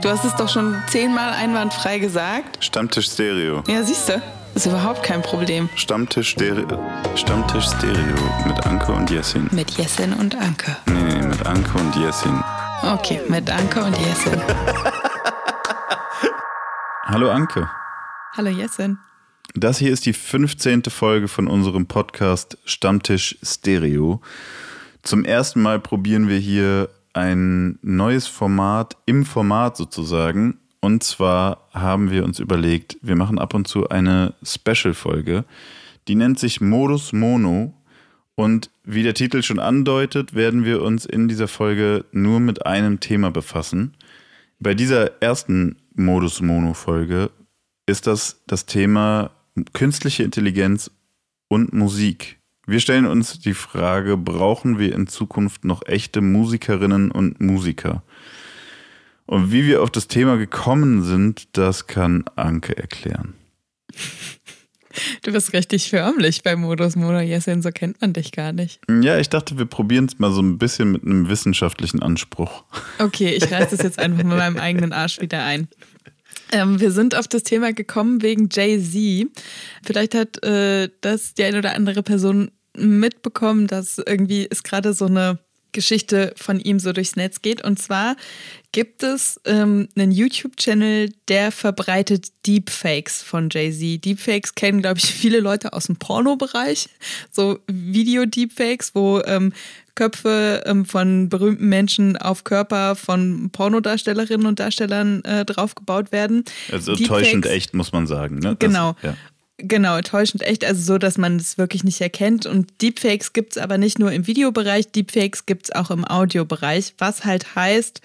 Du hast es doch schon zehnmal einwandfrei gesagt. Stammtisch Stereo. Ja, siehst du. Ist überhaupt kein Problem. Stammtisch Stereo. Stammtisch Stereo mit Anke und Jessin. Mit Jessin und Anke. Nee, nee, mit Anke und Jessin. Okay, mit Anke und Jessin. Hallo Anke. Hallo Jessin. Das hier ist die 15. Folge von unserem Podcast Stammtisch Stereo. Zum ersten Mal probieren wir hier ein neues Format im Format sozusagen. Und zwar haben wir uns überlegt, wir machen ab und zu eine Special-Folge, die nennt sich Modus Mono. Und wie der Titel schon andeutet, werden wir uns in dieser Folge nur mit einem Thema befassen. Bei dieser ersten Modus Mono-Folge ist das das Thema künstliche Intelligenz und Musik. Wir stellen uns die Frage, brauchen wir in Zukunft noch echte Musikerinnen und Musiker? Und wie wir auf das Thema gekommen sind, das kann Anke erklären. Du bist richtig förmlich bei Modus Mono Jessin, so kennt man dich gar nicht. Ja, ich dachte, wir probieren es mal so ein bisschen mit einem wissenschaftlichen Anspruch. Okay, ich reiße das jetzt einfach mit meinem eigenen Arsch wieder ein. Ähm, wir sind auf das Thema gekommen wegen Jay-Z. Vielleicht hat äh, das die eine oder andere Person mitbekommen, dass irgendwie es gerade so eine Geschichte von ihm so durchs Netz geht. Und zwar gibt es ähm, einen YouTube-Channel, der verbreitet Deepfakes von Jay-Z. Deepfakes kennen, glaube ich, viele Leute aus dem Pornobereich. So Video-Deepfakes, wo ähm, Köpfe ähm, von berühmten Menschen auf Körper von Pornodarstellerinnen und Darstellern äh, draufgebaut werden. Also täuschend echt, muss man sagen. Ne? Das, genau. Ja. Genau, täuschend echt, also so, dass man es wirklich nicht erkennt. Und Deepfakes gibt es aber nicht nur im Videobereich, Deepfakes gibt es auch im Audiobereich, was halt heißt,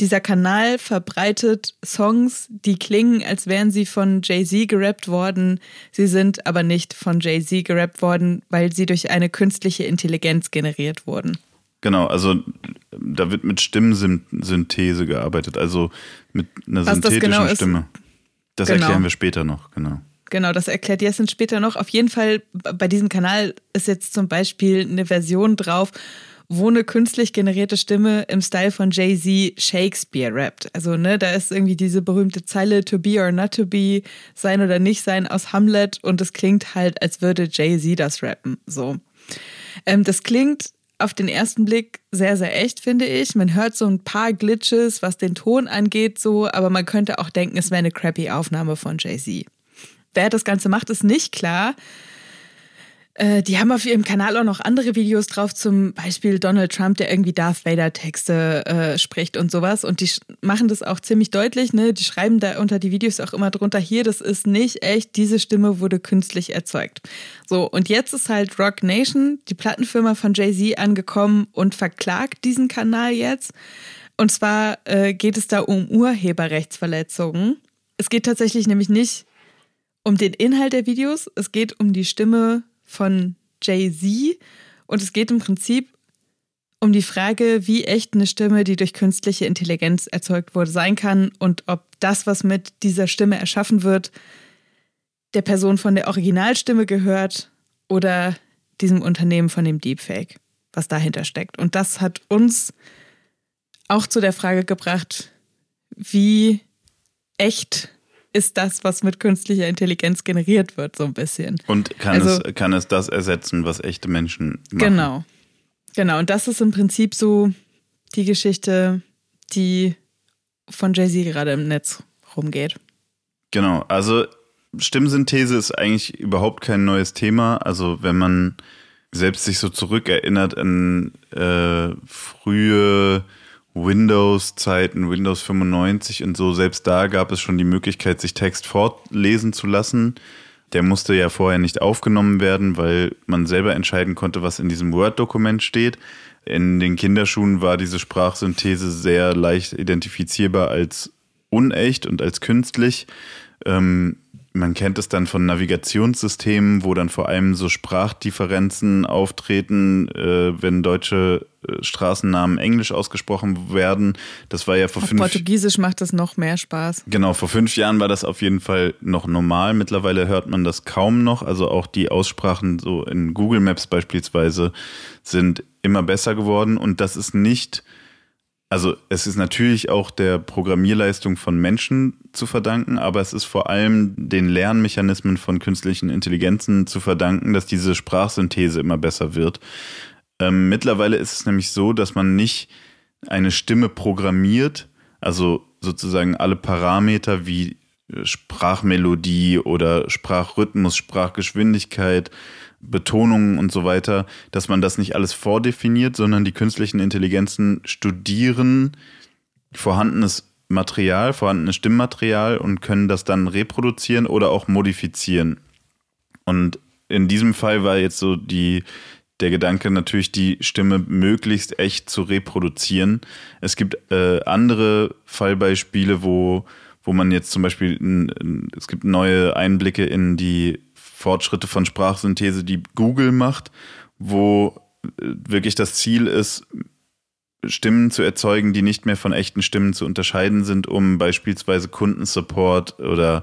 dieser Kanal verbreitet Songs, die klingen, als wären sie von Jay-Z gerappt worden. Sie sind aber nicht von Jay-Z gerappt worden, weil sie durch eine künstliche Intelligenz generiert wurden. Genau, also da wird mit Stimmsynthese gearbeitet, also mit einer Was synthetischen das genau Stimme. Das genau. erklären wir später noch, genau. Genau, das erklärt Jessin später noch. Auf jeden Fall, bei diesem Kanal ist jetzt zum Beispiel eine Version drauf, wo eine künstlich generierte Stimme im Style von Jay-Z Shakespeare rappt. Also, ne, da ist irgendwie diese berühmte Zeile to be or not to be, sein oder nicht sein aus Hamlet und es klingt halt, als würde Jay-Z das rappen. So. Ähm, das klingt auf den ersten Blick sehr, sehr echt, finde ich. Man hört so ein paar Glitches, was den Ton angeht, so, aber man könnte auch denken, es wäre eine crappy Aufnahme von Jay-Z. Wer das Ganze macht, ist nicht klar. Äh, die haben auf ihrem Kanal auch noch andere Videos drauf, zum Beispiel Donald Trump, der irgendwie Darth Vader-Texte äh, spricht und sowas. Und die machen das auch ziemlich deutlich. Ne? Die schreiben da unter die Videos auch immer drunter, hier, das ist nicht echt, diese Stimme wurde künstlich erzeugt. So, und jetzt ist halt Rock Nation, die Plattenfirma von Jay-Z, angekommen und verklagt diesen Kanal jetzt. Und zwar äh, geht es da um Urheberrechtsverletzungen. Es geht tatsächlich nämlich nicht um den Inhalt der Videos, es geht um die Stimme von Jay-Z und es geht im Prinzip um die Frage, wie echt eine Stimme, die durch künstliche Intelligenz erzeugt wurde, sein kann und ob das, was mit dieser Stimme erschaffen wird, der Person von der Originalstimme gehört oder diesem Unternehmen von dem Deepfake, was dahinter steckt. Und das hat uns auch zu der Frage gebracht, wie echt ist das, was mit künstlicher Intelligenz generiert wird, so ein bisschen. Und kann, also, es, kann es das ersetzen, was echte Menschen machen? Genau. Genau. Und das ist im Prinzip so die Geschichte, die von Jay-Z gerade im Netz rumgeht. Genau. Also Stimmsynthese ist eigentlich überhaupt kein neues Thema. Also wenn man selbst sich so zurückerinnert an äh, frühe Windows-Zeiten, Windows 95 und so, selbst da gab es schon die Möglichkeit, sich Text fortlesen zu lassen. Der musste ja vorher nicht aufgenommen werden, weil man selber entscheiden konnte, was in diesem Word-Dokument steht. In den Kinderschuhen war diese Sprachsynthese sehr leicht identifizierbar als unecht und als künstlich. Ähm, man kennt es dann von Navigationssystemen, wo dann vor allem so Sprachdifferenzen auftreten, äh, wenn deutsche äh, Straßennamen englisch ausgesprochen werden. Das war ja vor auf fünf Portugiesisch macht das noch mehr Spaß. Genau, vor fünf Jahren war das auf jeden Fall noch normal. Mittlerweile hört man das kaum noch. Also auch die Aussprachen so in Google Maps beispielsweise sind immer besser geworden. Und das ist nicht also es ist natürlich auch der Programmierleistung von Menschen zu verdanken, aber es ist vor allem den Lernmechanismen von künstlichen Intelligenzen zu verdanken, dass diese Sprachsynthese immer besser wird. Ähm, mittlerweile ist es nämlich so, dass man nicht eine Stimme programmiert, also sozusagen alle Parameter wie Sprachmelodie oder Sprachrhythmus, Sprachgeschwindigkeit, Betonungen und so weiter, dass man das nicht alles vordefiniert, sondern die künstlichen Intelligenzen studieren vorhandenes Material, vorhandenes Stimmmaterial und können das dann reproduzieren oder auch modifizieren. Und in diesem Fall war jetzt so die, der Gedanke natürlich, die Stimme möglichst echt zu reproduzieren. Es gibt äh, andere Fallbeispiele, wo, wo man jetzt zum Beispiel, es gibt neue Einblicke in die Fortschritte von Sprachsynthese, die Google macht, wo äh, wirklich das Ziel ist, Stimmen zu erzeugen, die nicht mehr von echten Stimmen zu unterscheiden sind, um beispielsweise Kundensupport oder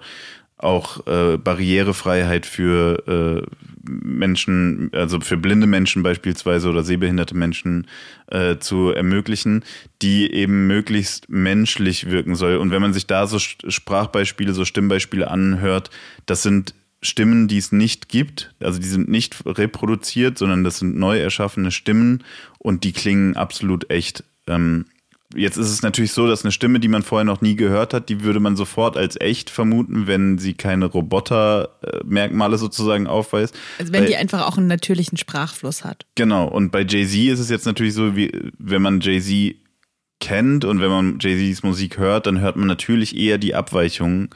auch äh, Barrierefreiheit für äh, Menschen, also für blinde Menschen beispielsweise oder sehbehinderte Menschen äh, zu ermöglichen, die eben möglichst menschlich wirken soll. Und wenn man sich da so Sprachbeispiele, so Stimmbeispiele anhört, das sind Stimmen, die es nicht gibt. Also die sind nicht reproduziert, sondern das sind neu erschaffene Stimmen und die klingen absolut echt. Ähm, jetzt ist es natürlich so, dass eine Stimme, die man vorher noch nie gehört hat, die würde man sofort als echt vermuten, wenn sie keine Roboter-Merkmale sozusagen aufweist. Also wenn Weil, die einfach auch einen natürlichen Sprachfluss hat. Genau. Und bei Jay-Z ist es jetzt natürlich so, wie wenn man Jay-Z kennt und wenn man Jay-Z's Musik hört, dann hört man natürlich eher die Abweichungen.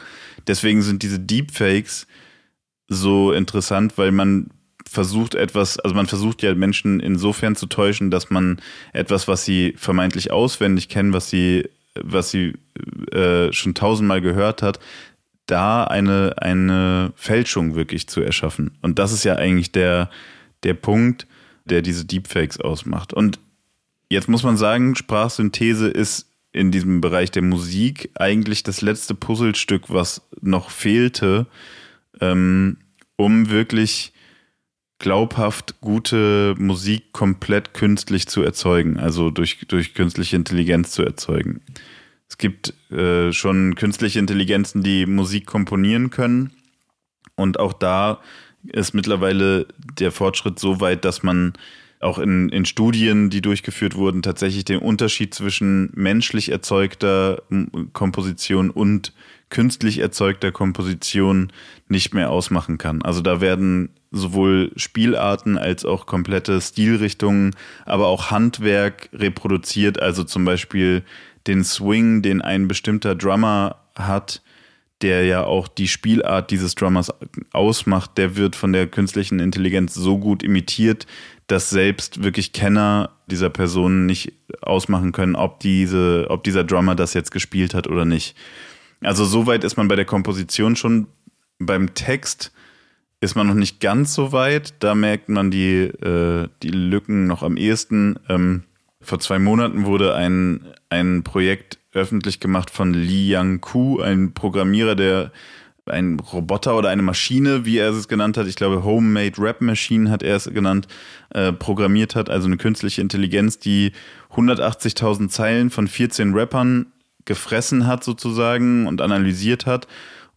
Deswegen sind diese Deepfakes so interessant, weil man versucht etwas, also man versucht ja Menschen insofern zu täuschen, dass man etwas, was sie vermeintlich auswendig kennen, was sie, was sie äh, schon tausendmal gehört hat, da eine, eine Fälschung wirklich zu erschaffen. Und das ist ja eigentlich der, der Punkt, der diese Deepfakes ausmacht. Und jetzt muss man sagen, Sprachsynthese ist in diesem Bereich der Musik eigentlich das letzte Puzzlestück, was noch fehlte, ähm, um wirklich glaubhaft gute Musik komplett künstlich zu erzeugen, also durch, durch künstliche Intelligenz zu erzeugen. Es gibt äh, schon künstliche Intelligenzen, die Musik komponieren können. Und auch da ist mittlerweile der Fortschritt so weit, dass man auch in, in Studien, die durchgeführt wurden, tatsächlich den Unterschied zwischen menschlich erzeugter Komposition und künstlich erzeugter Komposition nicht mehr ausmachen kann. Also da werden sowohl Spielarten als auch komplette Stilrichtungen, aber auch Handwerk reproduziert. Also zum Beispiel den Swing, den ein bestimmter Drummer hat, der ja auch die Spielart dieses Drummers ausmacht, der wird von der künstlichen Intelligenz so gut imitiert, dass selbst wirklich Kenner dieser Person nicht ausmachen können, ob diese, ob dieser Drummer das jetzt gespielt hat oder nicht. Also so weit ist man bei der Komposition schon. Beim Text ist man noch nicht ganz so weit. Da merkt man die, äh, die Lücken noch am ehesten. Ähm, vor zwei Monaten wurde ein, ein Projekt öffentlich gemacht von Li Yang-Ku, ein Programmierer, der ein Roboter oder eine Maschine, wie er es genannt hat, ich glaube Homemade Rap Machine hat er es genannt, äh, programmiert hat, also eine künstliche Intelligenz, die 180.000 Zeilen von 14 Rappern gefressen hat sozusagen und analysiert hat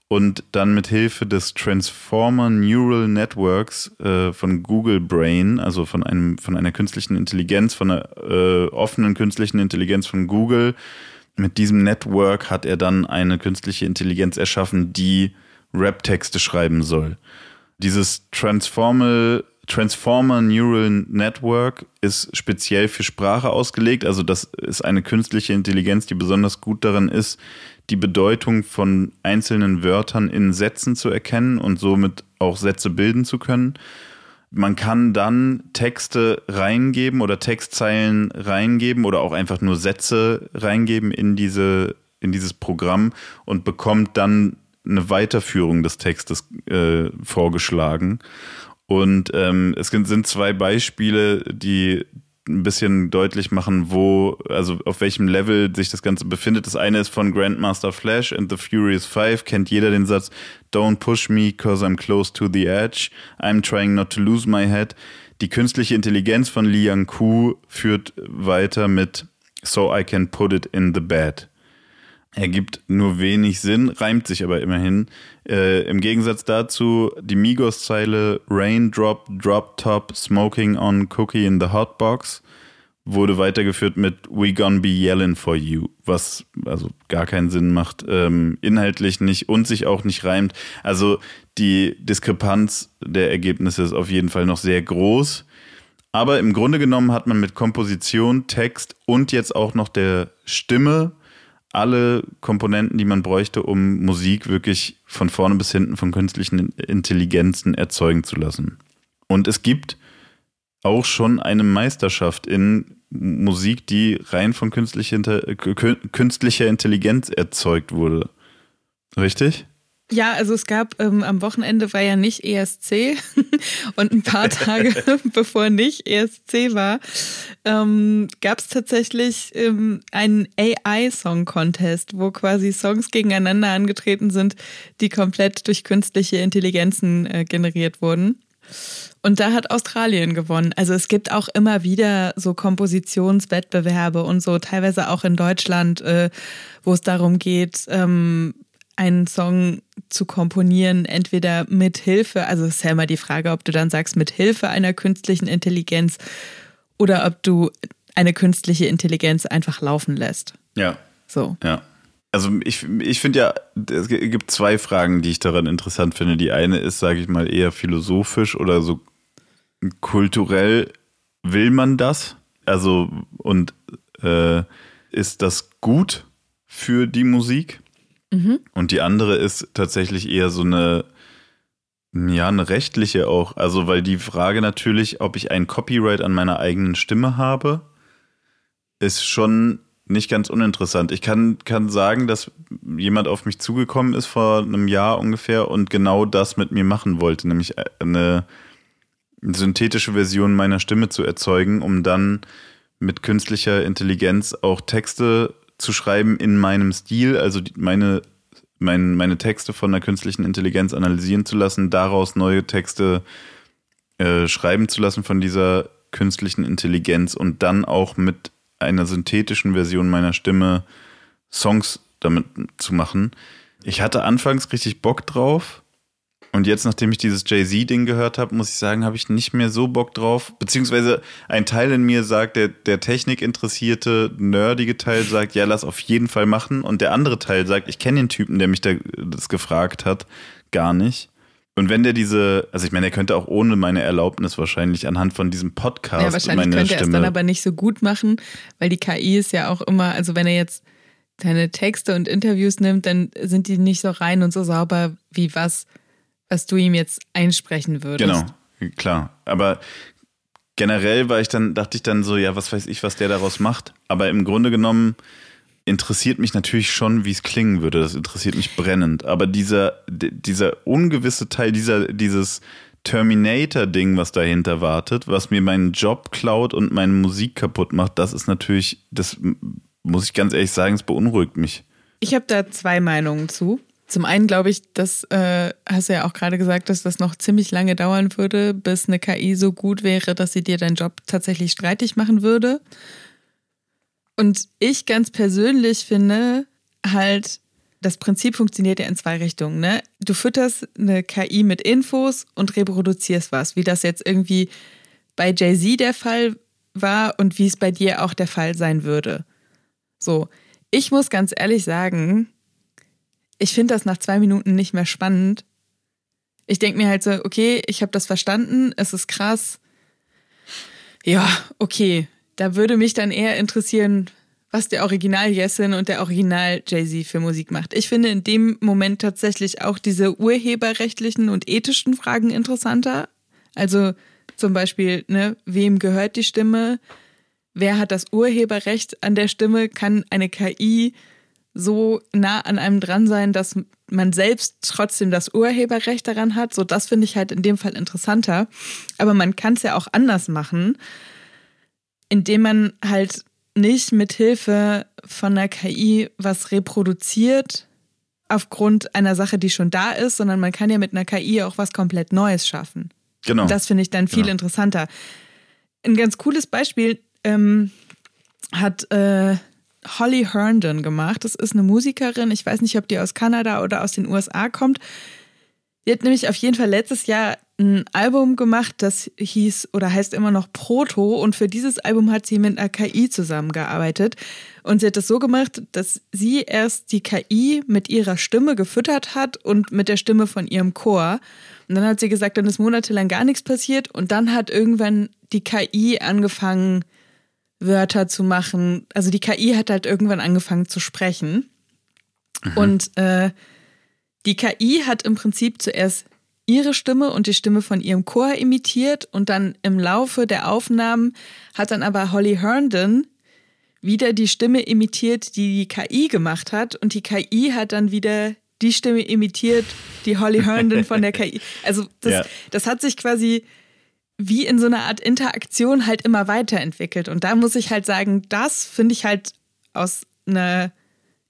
und dann mit Hilfe des Transformer Neural Networks äh, von Google Brain, also von einem von einer künstlichen Intelligenz, von einer äh, offenen künstlichen Intelligenz von Google, mit diesem Network hat er dann eine künstliche Intelligenz erschaffen, die Rap-Texte schreiben soll. Dieses Transformal Transformer Neural Network ist speziell für Sprache ausgelegt. Also das ist eine künstliche Intelligenz, die besonders gut darin ist, die Bedeutung von einzelnen Wörtern in Sätzen zu erkennen und somit auch Sätze bilden zu können. Man kann dann Texte reingeben oder Textzeilen reingeben oder auch einfach nur Sätze reingeben in, diese, in dieses Programm und bekommt dann eine Weiterführung des Textes äh, vorgeschlagen. Und ähm, es sind zwei Beispiele, die ein bisschen deutlich machen, wo, also auf welchem Level sich das Ganze befindet. Das eine ist von Grandmaster Flash and the Furious Five, kennt jeder den Satz, Don't push me, cause I'm close to the edge. I'm trying not to lose my head. Die künstliche Intelligenz von Li Yang Ku führt weiter mit So I can put it in the bed. Ergibt nur wenig Sinn, reimt sich aber immerhin. Äh, Im Gegensatz dazu die Migos-Zeile Raindrop, Drop Top, Smoking on Cookie in the Hotbox wurde weitergeführt mit We Gonna Be Yelling for You, was also gar keinen Sinn macht, ähm, inhaltlich nicht und sich auch nicht reimt. Also die Diskrepanz der Ergebnisse ist auf jeden Fall noch sehr groß. Aber im Grunde genommen hat man mit Komposition, Text und jetzt auch noch der Stimme alle Komponenten, die man bräuchte, um Musik wirklich von vorne bis hinten von künstlichen Intelligenzen erzeugen zu lassen. Und es gibt auch schon eine Meisterschaft in Musik, die rein von künstlicher, künstlicher Intelligenz erzeugt wurde. Richtig? Ja, also es gab ähm, am Wochenende war ja nicht ESC und ein paar Tage bevor nicht ESC war, ähm, gab es tatsächlich ähm, einen AI-Song-Contest, wo quasi Songs gegeneinander angetreten sind, die komplett durch künstliche Intelligenzen äh, generiert wurden. Und da hat Australien gewonnen. Also es gibt auch immer wieder so Kompositionswettbewerbe und so, teilweise auch in Deutschland, äh, wo es darum geht, ähm, einen Song zu komponieren, entweder mit Hilfe, also es ist ja immer die Frage, ob du dann sagst, mit Hilfe einer künstlichen Intelligenz oder ob du eine künstliche Intelligenz einfach laufen lässt. Ja. So. Ja. Also ich, ich finde ja, es gibt zwei Fragen, die ich daran interessant finde. Die eine ist, sage ich mal, eher philosophisch oder so kulturell. Will man das? Also und äh, ist das gut für die Musik? Mhm. Und die andere ist tatsächlich eher so eine, ja, eine rechtliche auch. Also, weil die Frage natürlich, ob ich ein Copyright an meiner eigenen Stimme habe, ist schon nicht ganz uninteressant. Ich kann, kann sagen, dass jemand auf mich zugekommen ist vor einem Jahr ungefähr und genau das mit mir machen wollte, nämlich eine synthetische Version meiner Stimme zu erzeugen, um dann mit künstlicher Intelligenz auch Texte zu schreiben in meinem Stil, also meine, mein, meine Texte von der künstlichen Intelligenz analysieren zu lassen, daraus neue Texte äh, schreiben zu lassen von dieser künstlichen Intelligenz und dann auch mit einer synthetischen Version meiner Stimme Songs damit zu machen. Ich hatte anfangs richtig Bock drauf. Und jetzt, nachdem ich dieses Jay-Z-Ding gehört habe, muss ich sagen, habe ich nicht mehr so Bock drauf. Beziehungsweise ein Teil in mir sagt, der, der technikinteressierte, nerdige Teil sagt, ja, lass auf jeden Fall machen. Und der andere Teil sagt, ich kenne den Typen, der mich da, das gefragt hat, gar nicht. Und wenn der diese, also ich meine, er könnte auch ohne meine Erlaubnis wahrscheinlich anhand von diesem Podcast. Ja, wahrscheinlich meine könnte er es dann aber nicht so gut machen, weil die KI ist ja auch immer, also wenn er jetzt deine Texte und Interviews nimmt, dann sind die nicht so rein und so sauber wie was, was du ihm jetzt einsprechen würdest. Genau, klar. Aber generell war ich dann, dachte ich dann so, ja, was weiß ich, was der daraus macht. Aber im Grunde genommen interessiert mich natürlich schon, wie es klingen würde. Das interessiert mich brennend. Aber dieser, dieser ungewisse Teil, dieser, dieses Terminator-Ding, was dahinter wartet, was mir meinen Job klaut und meine Musik kaputt macht, das ist natürlich, das muss ich ganz ehrlich sagen, es beunruhigt mich. Ich habe da zwei Meinungen zu. Zum einen glaube ich, das äh, hast du ja auch gerade gesagt, dass das noch ziemlich lange dauern würde, bis eine KI so gut wäre, dass sie dir deinen Job tatsächlich streitig machen würde. Und ich ganz persönlich finde halt, das Prinzip funktioniert ja in zwei Richtungen. Ne? Du fütterst eine KI mit Infos und reproduzierst was, wie das jetzt irgendwie bei Jay-Z der Fall war und wie es bei dir auch der Fall sein würde. So, ich muss ganz ehrlich sagen, ich finde das nach zwei Minuten nicht mehr spannend. Ich denke mir halt so, okay, ich habe das verstanden, es ist krass. Ja, okay, da würde mich dann eher interessieren, was der Original Jessin und der Original Jay-Z für Musik macht. Ich finde in dem Moment tatsächlich auch diese urheberrechtlichen und ethischen Fragen interessanter. Also zum Beispiel, ne, wem gehört die Stimme? Wer hat das Urheberrecht an der Stimme? Kann eine KI so nah an einem dran sein, dass man selbst trotzdem das Urheberrecht daran hat? So, das finde ich halt in dem Fall interessanter. Aber man kann es ja auch anders machen indem man halt nicht mit Hilfe von der KI was reproduziert aufgrund einer Sache, die schon da ist, sondern man kann ja mit einer KI auch was komplett Neues schaffen. Genau. Das finde ich dann viel genau. interessanter. Ein ganz cooles Beispiel, ähm, hat äh, Holly Herndon gemacht. Das ist eine Musikerin. Ich weiß nicht, ob die aus Kanada oder aus den USA kommt. Die hat nämlich auf jeden Fall letztes Jahr ein Album gemacht, das hieß oder heißt immer noch Proto. Und für dieses Album hat sie mit einer KI zusammengearbeitet. Und sie hat das so gemacht, dass sie erst die KI mit ihrer Stimme gefüttert hat und mit der Stimme von ihrem Chor. Und dann hat sie gesagt, dann ist monatelang gar nichts passiert. Und dann hat irgendwann die KI angefangen, Wörter zu machen. Also die KI hat halt irgendwann angefangen zu sprechen. Mhm. Und äh, die KI hat im Prinzip zuerst ihre Stimme und die Stimme von ihrem Chor imitiert und dann im Laufe der Aufnahmen hat dann aber Holly Herndon wieder die Stimme imitiert, die die KI gemacht hat und die KI hat dann wieder die Stimme imitiert, die Holly Herndon von der KI. Also das, ja. das hat sich quasi wie in so einer Art Interaktion halt immer weiterentwickelt und da muss ich halt sagen, das finde ich halt aus einer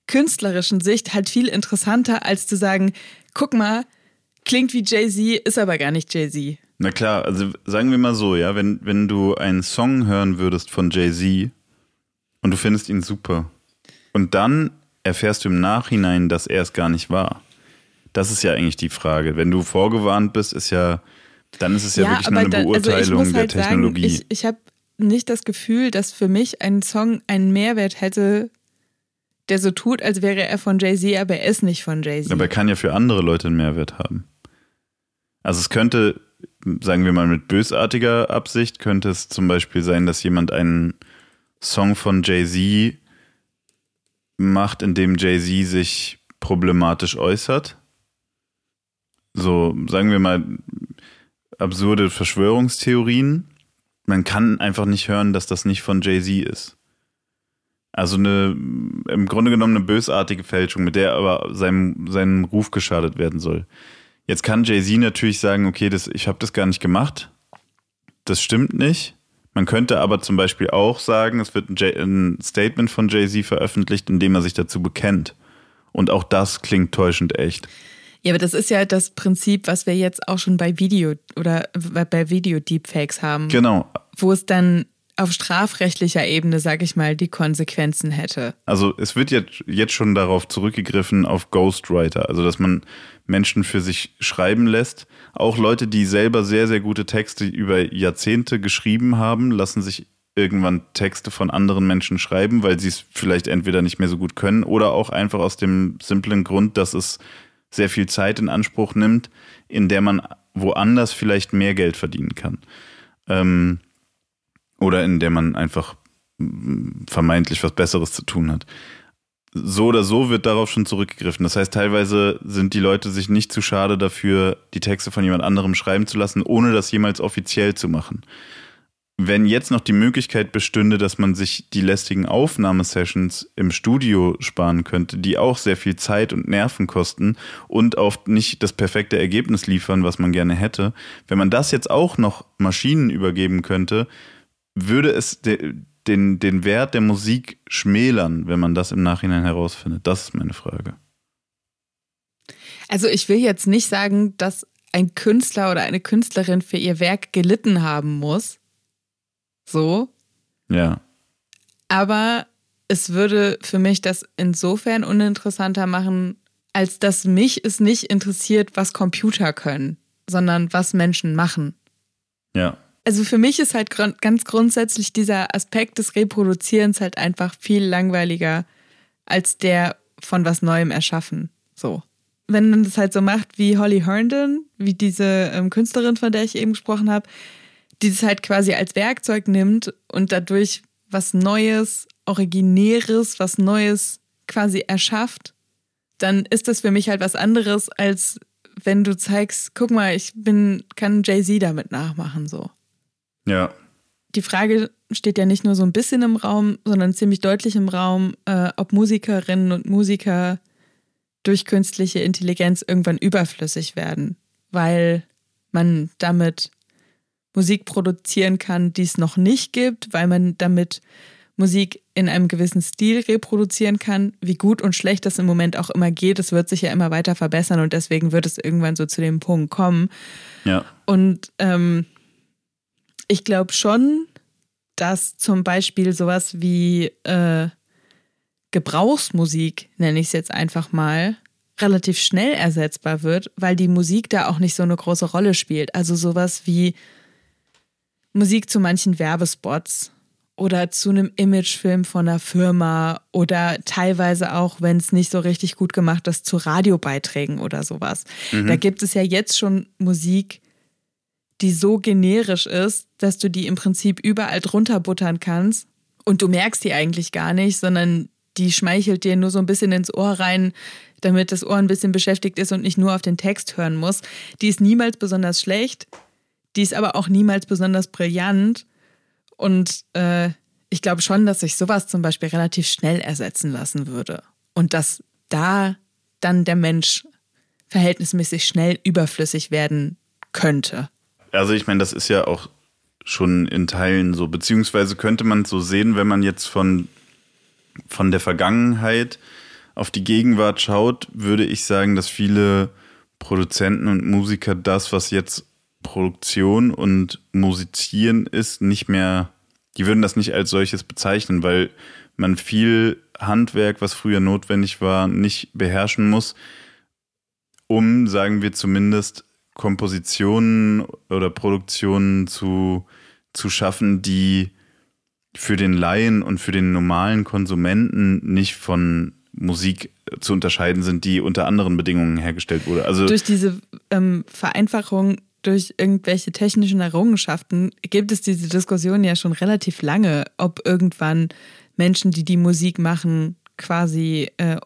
künstlerischen Sicht halt viel interessanter, als zu sagen, guck mal, klingt wie Jay-Z, ist aber gar nicht Jay-Z. Na klar, also sagen wir mal so, ja, wenn, wenn du einen Song hören würdest von Jay-Z und du findest ihn super und dann erfährst du im Nachhinein, dass er es gar nicht war. Das ist ja eigentlich die Frage. Wenn du vorgewarnt bist, ist ja, dann ist es ja, ja wirklich nur eine dann, Beurteilung also der Technologie. Sagen, ich ich habe nicht das Gefühl, dass für mich ein Song einen Mehrwert hätte, der so tut, als wäre er von Jay-Z, aber er ist nicht von Jay-Z. Aber er kann ja für andere Leute einen Mehrwert haben. Also es könnte, sagen wir mal mit bösartiger Absicht, könnte es zum Beispiel sein, dass jemand einen Song von Jay-Z macht, in dem Jay-Z sich problematisch äußert. So, sagen wir mal, absurde Verschwörungstheorien. Man kann einfach nicht hören, dass das nicht von Jay-Z ist. Also eine, im Grunde genommen eine bösartige Fälschung, mit der aber seinem, seinem Ruf geschadet werden soll. Jetzt kann Jay-Z natürlich sagen, okay, das, ich habe das gar nicht gemacht. Das stimmt nicht. Man könnte aber zum Beispiel auch sagen, es wird ein, ein Statement von Jay-Z veröffentlicht, in dem er sich dazu bekennt. Und auch das klingt täuschend echt. Ja, aber das ist ja das Prinzip, was wir jetzt auch schon bei Video oder bei Video-Deepfakes haben. Genau. Wo es dann auf strafrechtlicher Ebene, sag ich mal, die Konsequenzen hätte. Also es wird jetzt, jetzt schon darauf zurückgegriffen auf Ghostwriter, also dass man Menschen für sich schreiben lässt. Auch Leute, die selber sehr, sehr gute Texte über Jahrzehnte geschrieben haben, lassen sich irgendwann Texte von anderen Menschen schreiben, weil sie es vielleicht entweder nicht mehr so gut können oder auch einfach aus dem simplen Grund, dass es sehr viel Zeit in Anspruch nimmt, in der man woanders vielleicht mehr Geld verdienen kann. Ähm, oder in der man einfach vermeintlich was Besseres zu tun hat. So oder so wird darauf schon zurückgegriffen. Das heißt, teilweise sind die Leute sich nicht zu schade dafür, die Texte von jemand anderem schreiben zu lassen, ohne das jemals offiziell zu machen wenn jetzt noch die Möglichkeit bestünde, dass man sich die lästigen Aufnahmesessions im Studio sparen könnte, die auch sehr viel Zeit und Nerven kosten und oft nicht das perfekte Ergebnis liefern, was man gerne hätte, wenn man das jetzt auch noch Maschinen übergeben könnte, würde es de den, den Wert der Musik schmälern, wenn man das im Nachhinein herausfindet? Das ist meine Frage. Also ich will jetzt nicht sagen, dass ein Künstler oder eine Künstlerin für ihr Werk gelitten haben muss. So. Ja. Aber es würde für mich das insofern uninteressanter machen, als dass mich es nicht interessiert, was Computer können, sondern was Menschen machen. Ja. Also für mich ist halt ganz grundsätzlich dieser Aspekt des Reproduzierens halt einfach viel langweiliger als der von was Neuem erschaffen. So. Wenn man das halt so macht wie Holly Herndon, wie diese ähm, Künstlerin, von der ich eben gesprochen habe, die es halt quasi als Werkzeug nimmt und dadurch was Neues, Originäres, was Neues quasi erschafft, dann ist das für mich halt was anderes, als wenn du zeigst, guck mal, ich bin, kann Jay-Z damit nachmachen, so. Ja. Die Frage steht ja nicht nur so ein bisschen im Raum, sondern ziemlich deutlich im Raum, äh, ob Musikerinnen und Musiker durch künstliche Intelligenz irgendwann überflüssig werden, weil man damit Musik produzieren kann, die es noch nicht gibt, weil man damit Musik in einem gewissen Stil reproduzieren kann. Wie gut und schlecht das im Moment auch immer geht, es wird sich ja immer weiter verbessern und deswegen wird es irgendwann so zu dem Punkt kommen. Ja. Und ähm, ich glaube schon, dass zum Beispiel sowas wie äh, Gebrauchsmusik, nenne ich es jetzt einfach mal, relativ schnell ersetzbar wird, weil die Musik da auch nicht so eine große Rolle spielt. Also sowas wie Musik zu manchen Werbespots oder zu einem Imagefilm von einer Firma oder teilweise auch, wenn es nicht so richtig gut gemacht ist, zu Radiobeiträgen oder sowas. Mhm. Da gibt es ja jetzt schon Musik, die so generisch ist, dass du die im Prinzip überall drunter buttern kannst und du merkst die eigentlich gar nicht, sondern die schmeichelt dir nur so ein bisschen ins Ohr rein, damit das Ohr ein bisschen beschäftigt ist und nicht nur auf den Text hören muss. Die ist niemals besonders schlecht, die ist aber auch niemals besonders brillant. Und äh, ich glaube schon, dass sich sowas zum Beispiel relativ schnell ersetzen lassen würde. Und dass da dann der Mensch verhältnismäßig schnell überflüssig werden könnte. Also ich meine, das ist ja auch schon in Teilen so, beziehungsweise könnte man es so sehen, wenn man jetzt von, von der Vergangenheit auf die Gegenwart schaut, würde ich sagen, dass viele Produzenten und Musiker das, was jetzt Produktion und Musizieren ist, nicht mehr, die würden das nicht als solches bezeichnen, weil man viel Handwerk, was früher notwendig war, nicht beherrschen muss, um, sagen wir zumindest, Kompositionen oder Produktionen zu, zu schaffen, die für den Laien und für den normalen Konsumenten nicht von Musik zu unterscheiden sind, die unter anderen Bedingungen hergestellt wurde. Also durch diese ähm, Vereinfachung durch irgendwelche technischen Errungenschaften gibt es diese Diskussion ja schon relativ lange, ob irgendwann Menschen, die die Musik machen, quasi äh,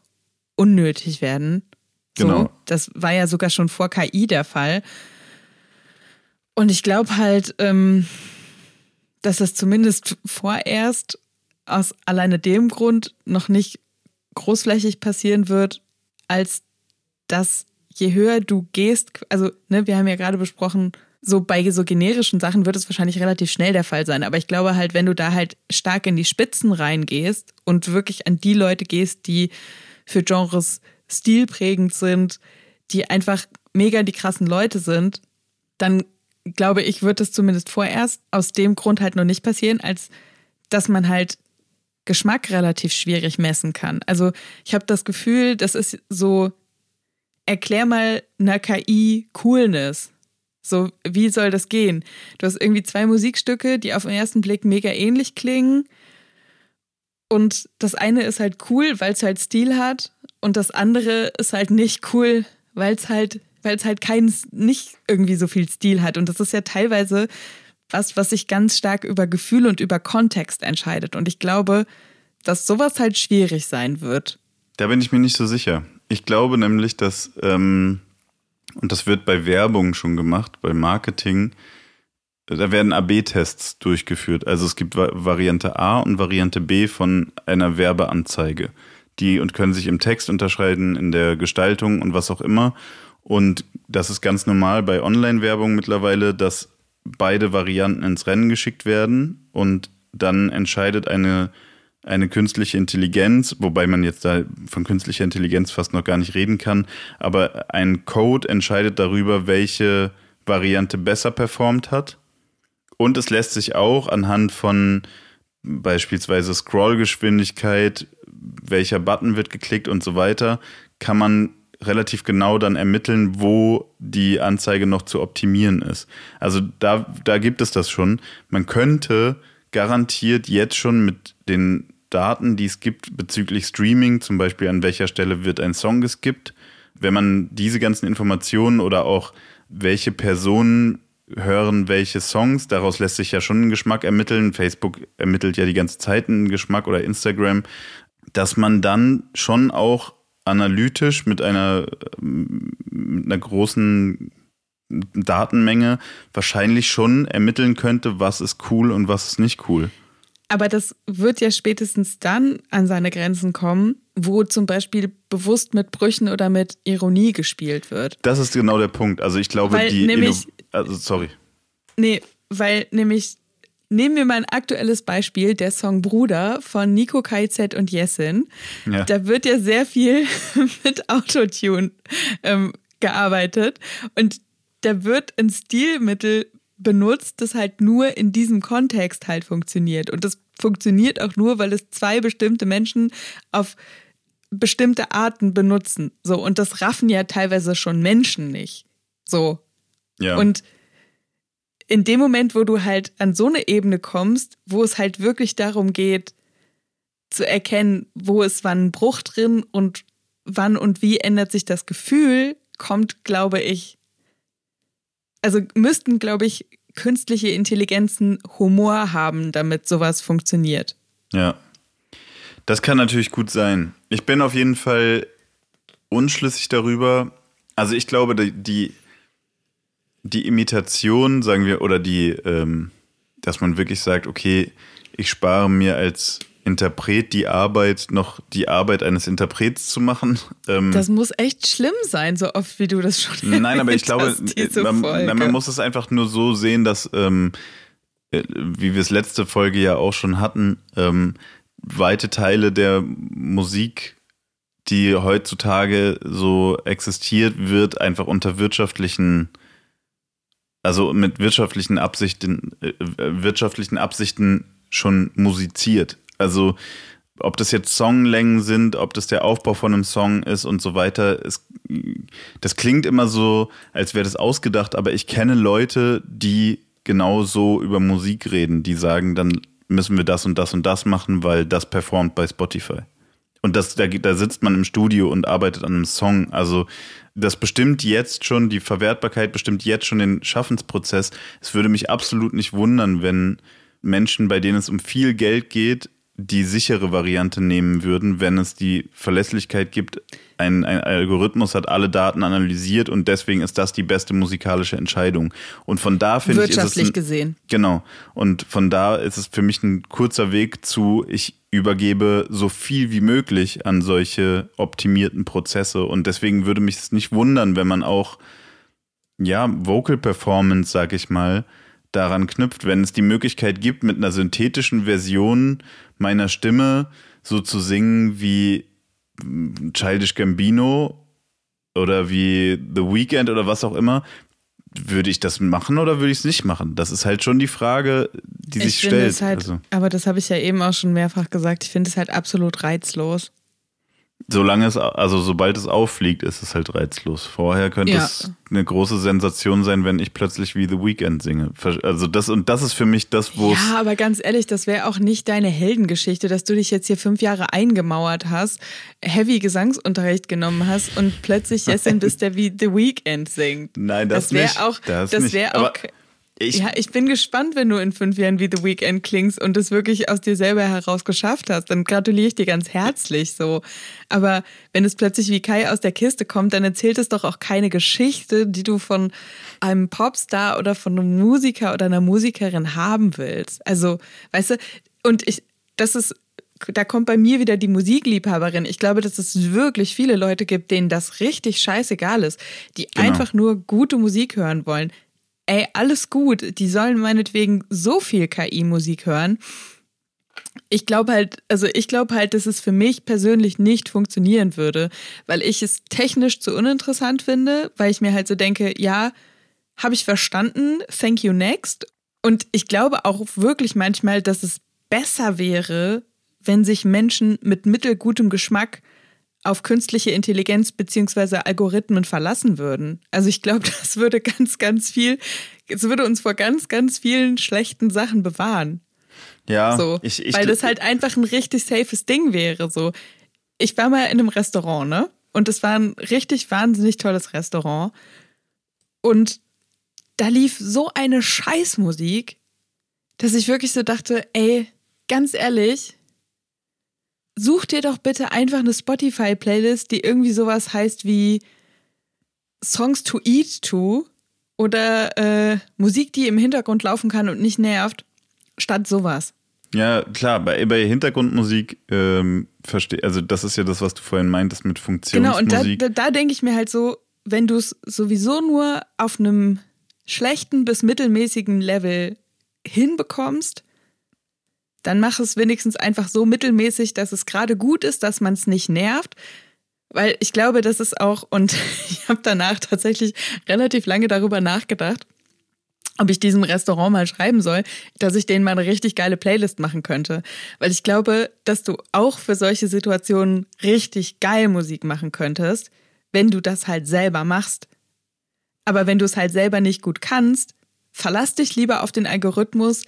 unnötig werden. So, genau. Das war ja sogar schon vor KI der Fall. Und ich glaube halt, ähm, dass das zumindest vorerst aus alleine dem Grund noch nicht großflächig passieren wird, als dass je höher du gehst, also ne, wir haben ja gerade besprochen, so bei so generischen Sachen wird es wahrscheinlich relativ schnell der Fall sein. Aber ich glaube halt, wenn du da halt stark in die Spitzen reingehst und wirklich an die Leute gehst, die für Genres stilprägend sind, die einfach mega die krassen Leute sind, dann glaube ich, wird es zumindest vorerst aus dem Grund halt noch nicht passieren, als dass man halt Geschmack relativ schwierig messen kann. Also ich habe das Gefühl, das ist so, erklär mal einer KI Coolness. So, wie soll das gehen? Du hast irgendwie zwei Musikstücke, die auf den ersten Blick mega ähnlich klingen. Und das eine ist halt cool, weil es halt Stil hat. Und das andere ist halt nicht cool, weil es halt, weil es halt keinen, nicht irgendwie so viel Stil hat. Und das ist ja teilweise was, was sich ganz stark über Gefühl und über Kontext entscheidet. Und ich glaube, dass sowas halt schwierig sein wird. Da bin ich mir nicht so sicher. Ich glaube nämlich, dass, ähm, und das wird bei Werbung schon gemacht, bei Marketing, da werden AB-Tests durchgeführt. Also es gibt Variante A und Variante B von einer Werbeanzeige. Die und können sich im Text unterscheiden, in der Gestaltung und was auch immer. Und das ist ganz normal bei Online-Werbung mittlerweile, dass beide Varianten ins Rennen geschickt werden und dann entscheidet eine, eine künstliche Intelligenz, wobei man jetzt da von künstlicher Intelligenz fast noch gar nicht reden kann, aber ein Code entscheidet darüber, welche Variante besser performt hat. Und es lässt sich auch anhand von beispielsweise Scrollgeschwindigkeit, welcher Button wird geklickt und so weiter, kann man relativ genau dann ermitteln, wo die Anzeige noch zu optimieren ist. Also da, da gibt es das schon. Man könnte garantiert jetzt schon mit den Daten, die es gibt bezüglich Streaming, zum Beispiel an welcher Stelle wird ein Song geskippt, wenn man diese ganzen Informationen oder auch welche Personen hören welche Songs, daraus lässt sich ja schon ein Geschmack ermitteln. Facebook ermittelt ja die ganze Zeit einen Geschmack oder Instagram, dass man dann schon auch analytisch mit einer, mit einer großen Datenmenge wahrscheinlich schon ermitteln könnte, was ist cool und was ist nicht cool. Aber das wird ja spätestens dann an seine Grenzen kommen, wo zum Beispiel bewusst mit Brüchen oder mit Ironie gespielt wird. Das ist genau der Punkt. Also ich glaube, weil die. Nämlich, also sorry. Nee, weil nämlich Nehmen wir mal ein aktuelles Beispiel, der Song Bruder von Nico KZ und Jessin. Ja. Da wird ja sehr viel mit Autotune ähm, gearbeitet und da wird ein Stilmittel benutzt, das halt nur in diesem Kontext halt funktioniert. Und das funktioniert auch nur, weil es zwei bestimmte Menschen auf bestimmte Arten benutzen. So, und das raffen ja teilweise schon Menschen nicht. So. Ja. Und in dem Moment, wo du halt an so eine Ebene kommst, wo es halt wirklich darum geht, zu erkennen, wo ist wann ein Bruch drin und wann und wie ändert sich das Gefühl, kommt, glaube ich, also müssten, glaube ich, künstliche Intelligenzen Humor haben, damit sowas funktioniert. Ja. Das kann natürlich gut sein. Ich bin auf jeden Fall unschlüssig darüber. Also ich glaube, die, die Imitation, sagen wir, oder die, ähm, dass man wirklich sagt, okay, ich spare mir als Interpret die Arbeit, noch die Arbeit eines Interprets zu machen. Ähm, das muss echt schlimm sein, so oft wie du das schon Nein, aber ich glaube, hast, man, man, muss es einfach nur so sehen, dass, ähm, äh, wie wir es letzte Folge ja auch schon hatten, ähm, weite Teile der Musik, die heutzutage so existiert, wird einfach unter wirtschaftlichen also mit wirtschaftlichen Absichten, äh, wirtschaftlichen Absichten schon musiziert. Also ob das jetzt Songlängen sind, ob das der Aufbau von einem Song ist und so weiter. Es, das klingt immer so, als wäre das ausgedacht, aber ich kenne Leute, die genau so über Musik reden, die sagen, dann müssen wir das und das und das machen, weil das performt bei Spotify. Und das, da, da sitzt man im Studio und arbeitet an einem Song. Also das bestimmt jetzt schon, die Verwertbarkeit bestimmt jetzt schon den Schaffensprozess. Es würde mich absolut nicht wundern, wenn Menschen, bei denen es um viel Geld geht, die sichere Variante nehmen würden, wenn es die Verlässlichkeit gibt, ein, ein, Algorithmus hat alle Daten analysiert und deswegen ist das die beste musikalische Entscheidung. Und von da finde ich. Wirtschaftlich gesehen. Genau. Und von da ist es für mich ein kurzer Weg zu, ich übergebe so viel wie möglich an solche optimierten Prozesse. Und deswegen würde mich es nicht wundern, wenn man auch, ja, Vocal Performance, sag ich mal, daran knüpft, wenn es die Möglichkeit gibt, mit einer synthetischen Version meiner Stimme so zu singen wie Childish Gambino oder wie The Weeknd oder was auch immer, würde ich das machen oder würde ich es nicht machen? Das ist halt schon die Frage, die ich sich stellt. Halt, also. Aber das habe ich ja eben auch schon mehrfach gesagt. Ich finde es halt absolut reizlos. Solange es, also sobald es auffliegt, ist es halt reizlos. Vorher könnte ja. es eine große Sensation sein, wenn ich plötzlich wie The Weeknd singe. Also das und das ist für mich das, wo Ja, aber ganz ehrlich, das wäre auch nicht deine Heldengeschichte, dass du dich jetzt hier fünf Jahre eingemauert hast, Heavy Gesangsunterricht genommen hast und plötzlich Jessin bist, der wie The Weeknd singt. Nein, das, das wäre auch, das, das wäre auch ich, ja, ich bin gespannt, wenn du in fünf Jahren wie The Weeknd klingst und es wirklich aus dir selber heraus geschafft hast. Dann gratuliere ich dir ganz herzlich so. Aber wenn es plötzlich wie Kai aus der Kiste kommt, dann erzählt es doch auch keine Geschichte, die du von einem Popstar oder von einem Musiker oder einer Musikerin haben willst. Also, weißt du, und ich, das ist da kommt bei mir wieder die Musikliebhaberin. Ich glaube, dass es wirklich viele Leute gibt, denen das richtig scheißegal ist, die genau. einfach nur gute Musik hören wollen ey, alles gut, die sollen meinetwegen so viel KI-Musik hören. Ich glaube halt, also ich glaube halt, dass es für mich persönlich nicht funktionieren würde, weil ich es technisch zu uninteressant finde, weil ich mir halt so denke, ja, habe ich verstanden, thank you next. Und ich glaube auch wirklich manchmal, dass es besser wäre, wenn sich Menschen mit mittelgutem Geschmack auf künstliche Intelligenz bzw. Algorithmen verlassen würden. Also ich glaube, das würde ganz, ganz viel, es würde uns vor ganz, ganz vielen schlechten Sachen bewahren. Ja, so, ich, ich, weil das halt einfach ein richtig safes Ding wäre. So, ich war mal in einem Restaurant, ne? Und es war ein richtig wahnsinnig tolles Restaurant. Und da lief so eine Scheißmusik, dass ich wirklich so dachte, ey, ganz ehrlich, such dir doch bitte einfach eine Spotify-Playlist, die irgendwie sowas heißt wie Songs to Eat to oder äh, Musik, die im Hintergrund laufen kann und nicht nervt, statt sowas. Ja, klar, bei, bei Hintergrundmusik, ähm, verstehe, also das ist ja das, was du vorhin meintest mit Funktionsmusik. Genau, und da, da, da denke ich mir halt so, wenn du es sowieso nur auf einem schlechten bis mittelmäßigen Level hinbekommst, dann mach es wenigstens einfach so mittelmäßig, dass es gerade gut ist, dass man es nicht nervt. Weil ich glaube, das ist auch, und ich habe danach tatsächlich relativ lange darüber nachgedacht, ob ich diesem Restaurant mal schreiben soll, dass ich denen mal eine richtig geile Playlist machen könnte. Weil ich glaube, dass du auch für solche Situationen richtig geil Musik machen könntest, wenn du das halt selber machst. Aber wenn du es halt selber nicht gut kannst, verlass dich lieber auf den Algorithmus.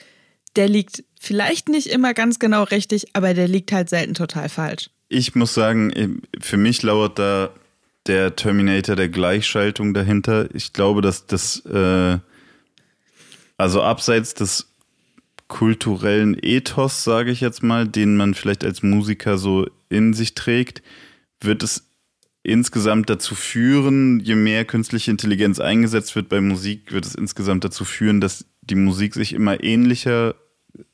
Der liegt vielleicht nicht immer ganz genau richtig, aber der liegt halt selten total falsch. Ich muss sagen, für mich lauert da der Terminator der Gleichschaltung dahinter. Ich glaube, dass das, äh, also abseits des kulturellen Ethos, sage ich jetzt mal, den man vielleicht als Musiker so in sich trägt, wird es insgesamt dazu führen, je mehr künstliche Intelligenz eingesetzt wird bei Musik, wird es insgesamt dazu führen, dass die Musik sich immer ähnlicher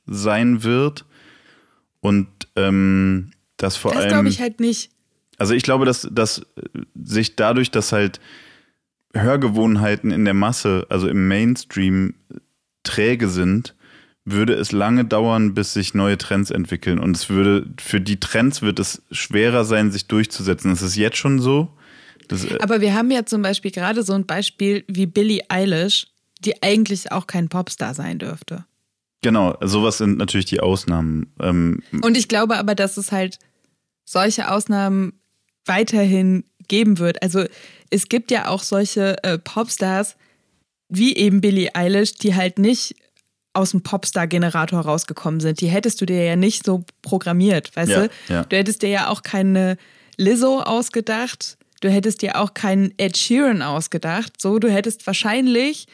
sein wird und ähm, das vor das allem. Das glaube ich halt nicht. Also ich glaube, dass, dass sich dadurch, dass halt Hörgewohnheiten in der Masse, also im Mainstream, träge sind, würde es lange dauern, bis sich neue Trends entwickeln. Und es würde, für die Trends wird es schwerer sein, sich durchzusetzen. Das ist jetzt schon so. Das, äh Aber wir haben ja zum Beispiel gerade so ein Beispiel wie Billie Eilish, die eigentlich auch kein Popstar sein dürfte. Genau, sowas sind natürlich die Ausnahmen. Ähm Und ich glaube aber, dass es halt solche Ausnahmen weiterhin geben wird. Also es gibt ja auch solche äh, Popstars wie eben Billie Eilish, die halt nicht aus dem Popstar-Generator rausgekommen sind. Die hättest du dir ja nicht so programmiert, weißt ja, du? Ja. Du hättest dir ja auch keine Lizzo ausgedacht. Du hättest dir auch keinen Ed Sheeran ausgedacht. So, du hättest wahrscheinlich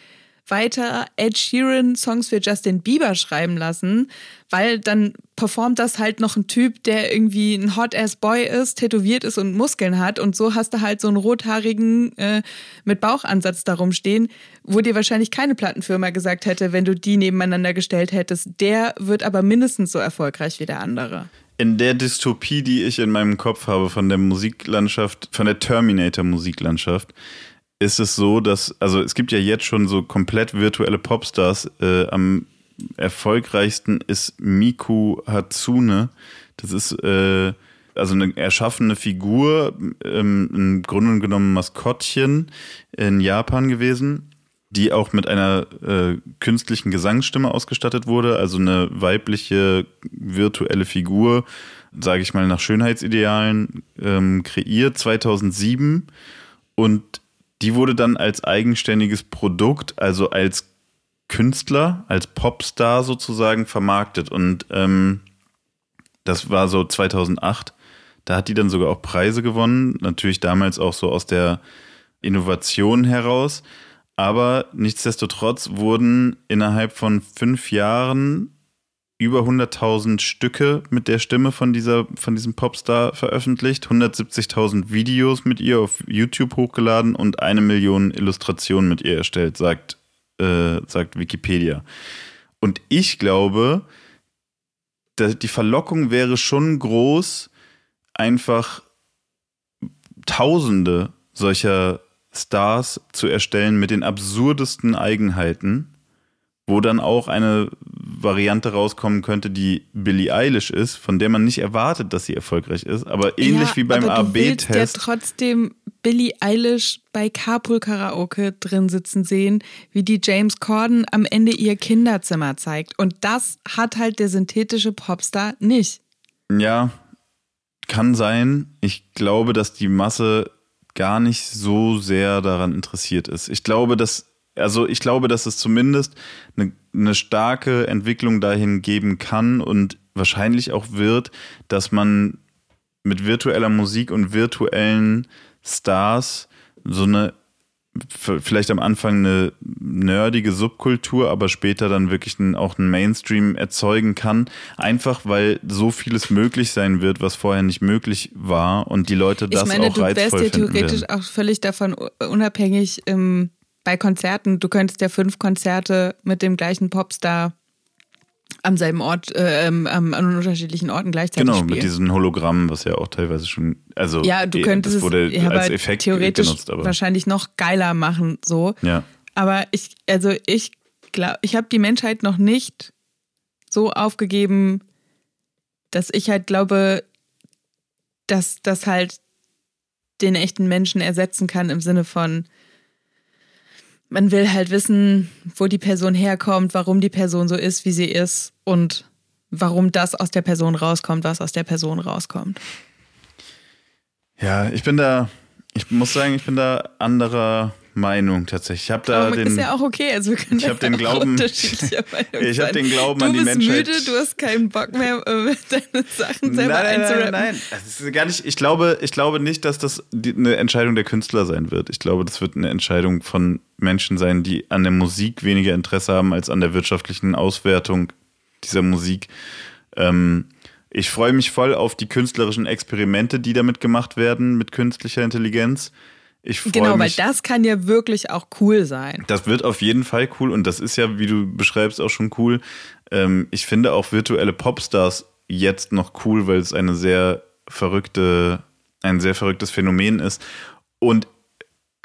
weiter Ed Sheeran Songs für Justin Bieber schreiben lassen, weil dann performt das halt noch ein Typ, der irgendwie ein Hot-Ass-Boy ist, tätowiert ist und Muskeln hat und so hast du halt so einen rothaarigen äh, mit Bauchansatz darum stehen, wo dir wahrscheinlich keine Plattenfirma gesagt hätte, wenn du die nebeneinander gestellt hättest, der wird aber mindestens so erfolgreich wie der andere. In der Dystopie, die ich in meinem Kopf habe von der Musiklandschaft, von der Terminator-Musiklandschaft, ist es so, dass, also es gibt ja jetzt schon so komplett virtuelle Popstars. Äh, am erfolgreichsten ist Miku Hatsune. Das ist äh, also eine erschaffene Figur, ähm, im Grunde genommen Maskottchen in Japan gewesen, die auch mit einer äh, künstlichen Gesangsstimme ausgestattet wurde, also eine weibliche virtuelle Figur, sage ich mal nach Schönheitsidealen ähm, kreiert 2007 und die wurde dann als eigenständiges Produkt, also als Künstler, als Popstar sozusagen vermarktet. Und ähm, das war so 2008. Da hat die dann sogar auch Preise gewonnen. Natürlich damals auch so aus der Innovation heraus. Aber nichtsdestotrotz wurden innerhalb von fünf Jahren über 100.000 Stücke mit der Stimme von, dieser, von diesem Popstar veröffentlicht, 170.000 Videos mit ihr auf YouTube hochgeladen und eine Million Illustrationen mit ihr erstellt, sagt, äh, sagt Wikipedia. Und ich glaube, die Verlockung wäre schon groß, einfach Tausende solcher Stars zu erstellen mit den absurdesten Eigenheiten wo dann auch eine Variante rauskommen könnte, die Billie Eilish ist, von der man nicht erwartet, dass sie erfolgreich ist, aber ähnlich ja, wie beim AB-Test. ja trotzdem Billie Eilish bei Carpool Karaoke drin sitzen sehen, wie die James Corden am Ende ihr Kinderzimmer zeigt. Und das hat halt der synthetische Popstar nicht. Ja, kann sein. Ich glaube, dass die Masse gar nicht so sehr daran interessiert ist. Ich glaube, dass also ich glaube, dass es zumindest eine, eine starke Entwicklung dahin geben kann und wahrscheinlich auch wird, dass man mit virtueller Musik und virtuellen Stars so eine vielleicht am Anfang eine nerdige Subkultur, aber später dann wirklich auch einen Mainstream erzeugen kann. Einfach weil so vieles möglich sein wird, was vorher nicht möglich war und die Leute das ich meine, auch reizvoll finden. Du wärst ja theoretisch auch völlig davon unabhängig, ähm, bei Konzerten, du könntest ja fünf Konzerte mit dem gleichen Popstar am selben Ort, äh, ähm, an unterschiedlichen Orten gleichzeitig genau, spielen. Genau, mit diesen Hologrammen, was ja auch teilweise schon, also ja, du könntest das wurde es ja, als Effekt theoretisch genutzt, aber wahrscheinlich noch geiler machen, so. Ja. Aber ich, also ich glaube, ich habe die Menschheit noch nicht so aufgegeben, dass ich halt glaube, dass das halt den echten Menschen ersetzen kann im Sinne von, man will halt wissen, wo die Person herkommt, warum die Person so ist, wie sie ist und warum das aus der Person rauskommt, was aus der Person rauskommt. Ja, ich bin da, ich muss sagen, ich bin da anderer Meinung tatsächlich. Ich habe da Aber den, ist ja auch okay, also wir können ich habe den Glauben, ich habe den Glauben du an die bist Menschheit. müde, du hast keinen Bock mehr, äh, deine Sachen selber nein, nein, nein, nein. Das ist gar nicht, ich glaube, ich glaube nicht, dass das die, eine Entscheidung der Künstler sein wird. Ich glaube, das wird eine Entscheidung von Menschen sein, die an der Musik weniger Interesse haben als an der wirtschaftlichen Auswertung dieser Musik. Ähm, ich freue mich voll auf die künstlerischen Experimente, die damit gemacht werden mit künstlicher Intelligenz. Ich freue Genau, weil mich. das kann ja wirklich auch cool sein. Das wird auf jeden Fall cool und das ist ja, wie du beschreibst, auch schon cool. Ähm, ich finde auch virtuelle Popstars jetzt noch cool, weil es eine sehr verrückte, ein sehr verrücktes Phänomen ist. Und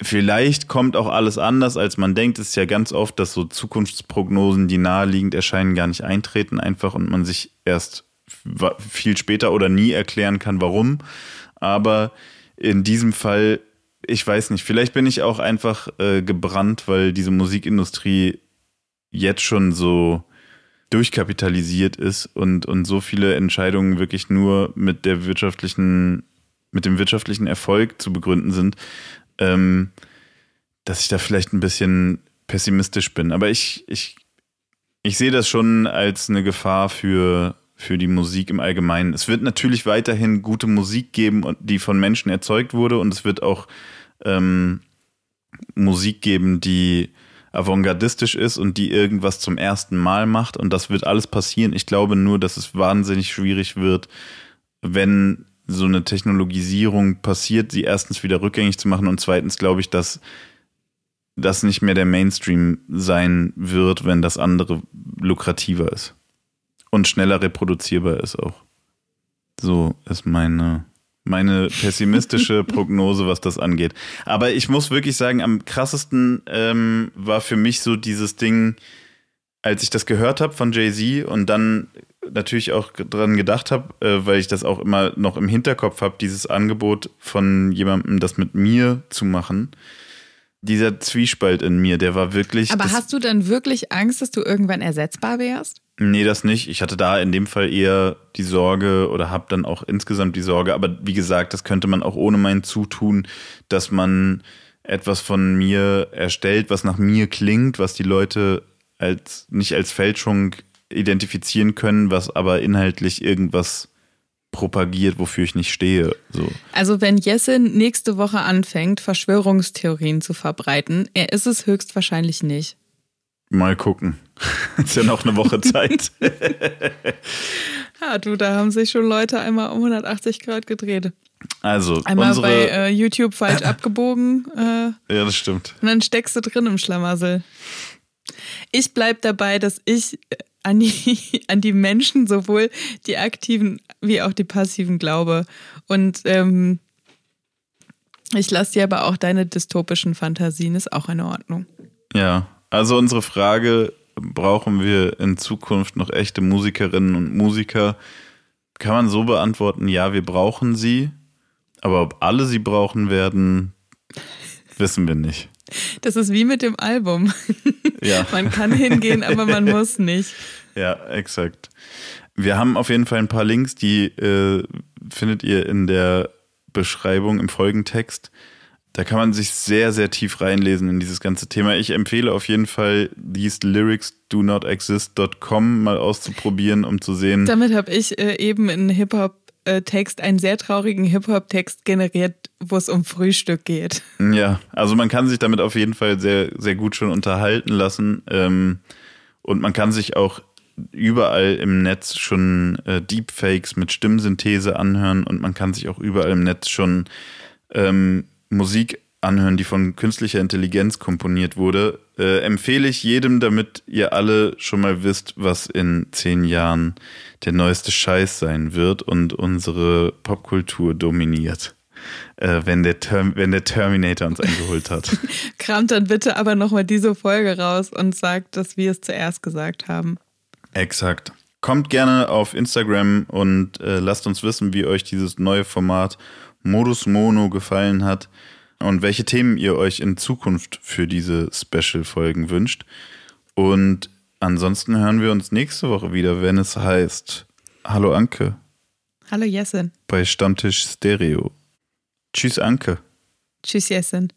vielleicht kommt auch alles anders, als man denkt. Es ist ja ganz oft, dass so Zukunftsprognosen, die naheliegend erscheinen, gar nicht eintreten einfach und man sich erst viel später oder nie erklären kann, warum. Aber in diesem Fall, ich weiß nicht, vielleicht bin ich auch einfach äh, gebrannt, weil diese Musikindustrie jetzt schon so durchkapitalisiert ist und, und so viele Entscheidungen wirklich nur mit der wirtschaftlichen, mit dem wirtschaftlichen Erfolg zu begründen sind, ähm, dass ich da vielleicht ein bisschen pessimistisch bin. Aber ich, ich, ich sehe das schon als eine Gefahr für, für die Musik im Allgemeinen. Es wird natürlich weiterhin gute Musik geben, die von Menschen erzeugt wurde und es wird auch ähm, Musik geben, die avantgardistisch ist und die irgendwas zum ersten Mal macht und das wird alles passieren. Ich glaube nur, dass es wahnsinnig schwierig wird, wenn so eine Technologisierung passiert, sie erstens wieder rückgängig zu machen und zweitens glaube ich, dass das nicht mehr der Mainstream sein wird, wenn das andere lukrativer ist und schneller reproduzierbar ist auch. So ist meine meine pessimistische Prognose, was das angeht. Aber ich muss wirklich sagen, am krassesten ähm, war für mich so dieses Ding, als ich das gehört habe von Jay-Z und dann natürlich auch dran gedacht habe, äh, weil ich das auch immer noch im Hinterkopf habe, dieses Angebot von jemandem, das mit mir zu machen. Dieser Zwiespalt in mir, der war wirklich. Aber hast du dann wirklich Angst, dass du irgendwann ersetzbar wärst? Nee, das nicht. Ich hatte da in dem Fall eher die Sorge oder habe dann auch insgesamt die Sorge, aber wie gesagt, das könnte man auch ohne mein Zutun, dass man etwas von mir erstellt, was nach mir klingt, was die Leute als nicht als Fälschung identifizieren können, was aber inhaltlich irgendwas propagiert, wofür ich nicht stehe. So. Also wenn Jesse nächste Woche anfängt, Verschwörungstheorien zu verbreiten, er ist es höchstwahrscheinlich nicht. Mal gucken. ist ja noch eine Woche Zeit. Ja, du, da haben sich schon Leute einmal um 180 Grad gedreht. Also, Einmal unsere. bei äh, YouTube falsch abgebogen äh, ja, das stimmt. und dann steckst du drin im Schlamassel. Ich bleib dabei, dass ich äh, an die, an die Menschen sowohl die aktiven wie auch die passiven glaube. Und ähm, ich lasse dir aber auch deine dystopischen Fantasien, ist auch in Ordnung. Ja, also unsere Frage, brauchen wir in Zukunft noch echte Musikerinnen und Musiker? Kann man so beantworten, ja, wir brauchen sie, aber ob alle sie brauchen werden, wissen wir nicht. Das ist wie mit dem Album. Ja, Man kann hingehen, aber man muss nicht. ja, exakt. Wir haben auf jeden Fall ein paar Links, die äh, findet ihr in der Beschreibung im Folgentext. Da kann man sich sehr, sehr tief reinlesen in dieses ganze Thema. Ich empfehle auf jeden Fall, these lyrics do not exist.com mal auszuprobieren, um zu sehen. Damit habe ich äh, eben in Hip-Hop-Text einen sehr traurigen Hip-Hop-Text generiert, wo es um Frühstück geht. Ja, also man kann sich damit auf jeden Fall sehr, sehr gut schon unterhalten lassen. Ähm, und man kann sich auch überall im Netz schon äh, Deepfakes mit Stimmsynthese anhören und man kann sich auch überall im Netz schon ähm, Musik anhören, die von künstlicher Intelligenz komponiert wurde. Äh, empfehle ich jedem, damit ihr alle schon mal wisst, was in zehn Jahren der neueste Scheiß sein wird und unsere Popkultur dominiert. Äh, wenn, der Term wenn der Terminator uns eingeholt hat. Kramt dann bitte aber nochmal diese Folge raus und sagt, dass wir es zuerst gesagt haben. Exakt. Kommt gerne auf Instagram und äh, lasst uns wissen, wie euch dieses neue Format Modus Mono gefallen hat. und welche Themen ihr euch in Zukunft für diese Special-Folgen wünscht. Und ansonsten hören wir uns nächste Woche wieder, wenn es heißt Hallo Anke. Hallo Jessin. Bei Stammtisch Stereo. Tschüss Anke. Tschüss Jessin.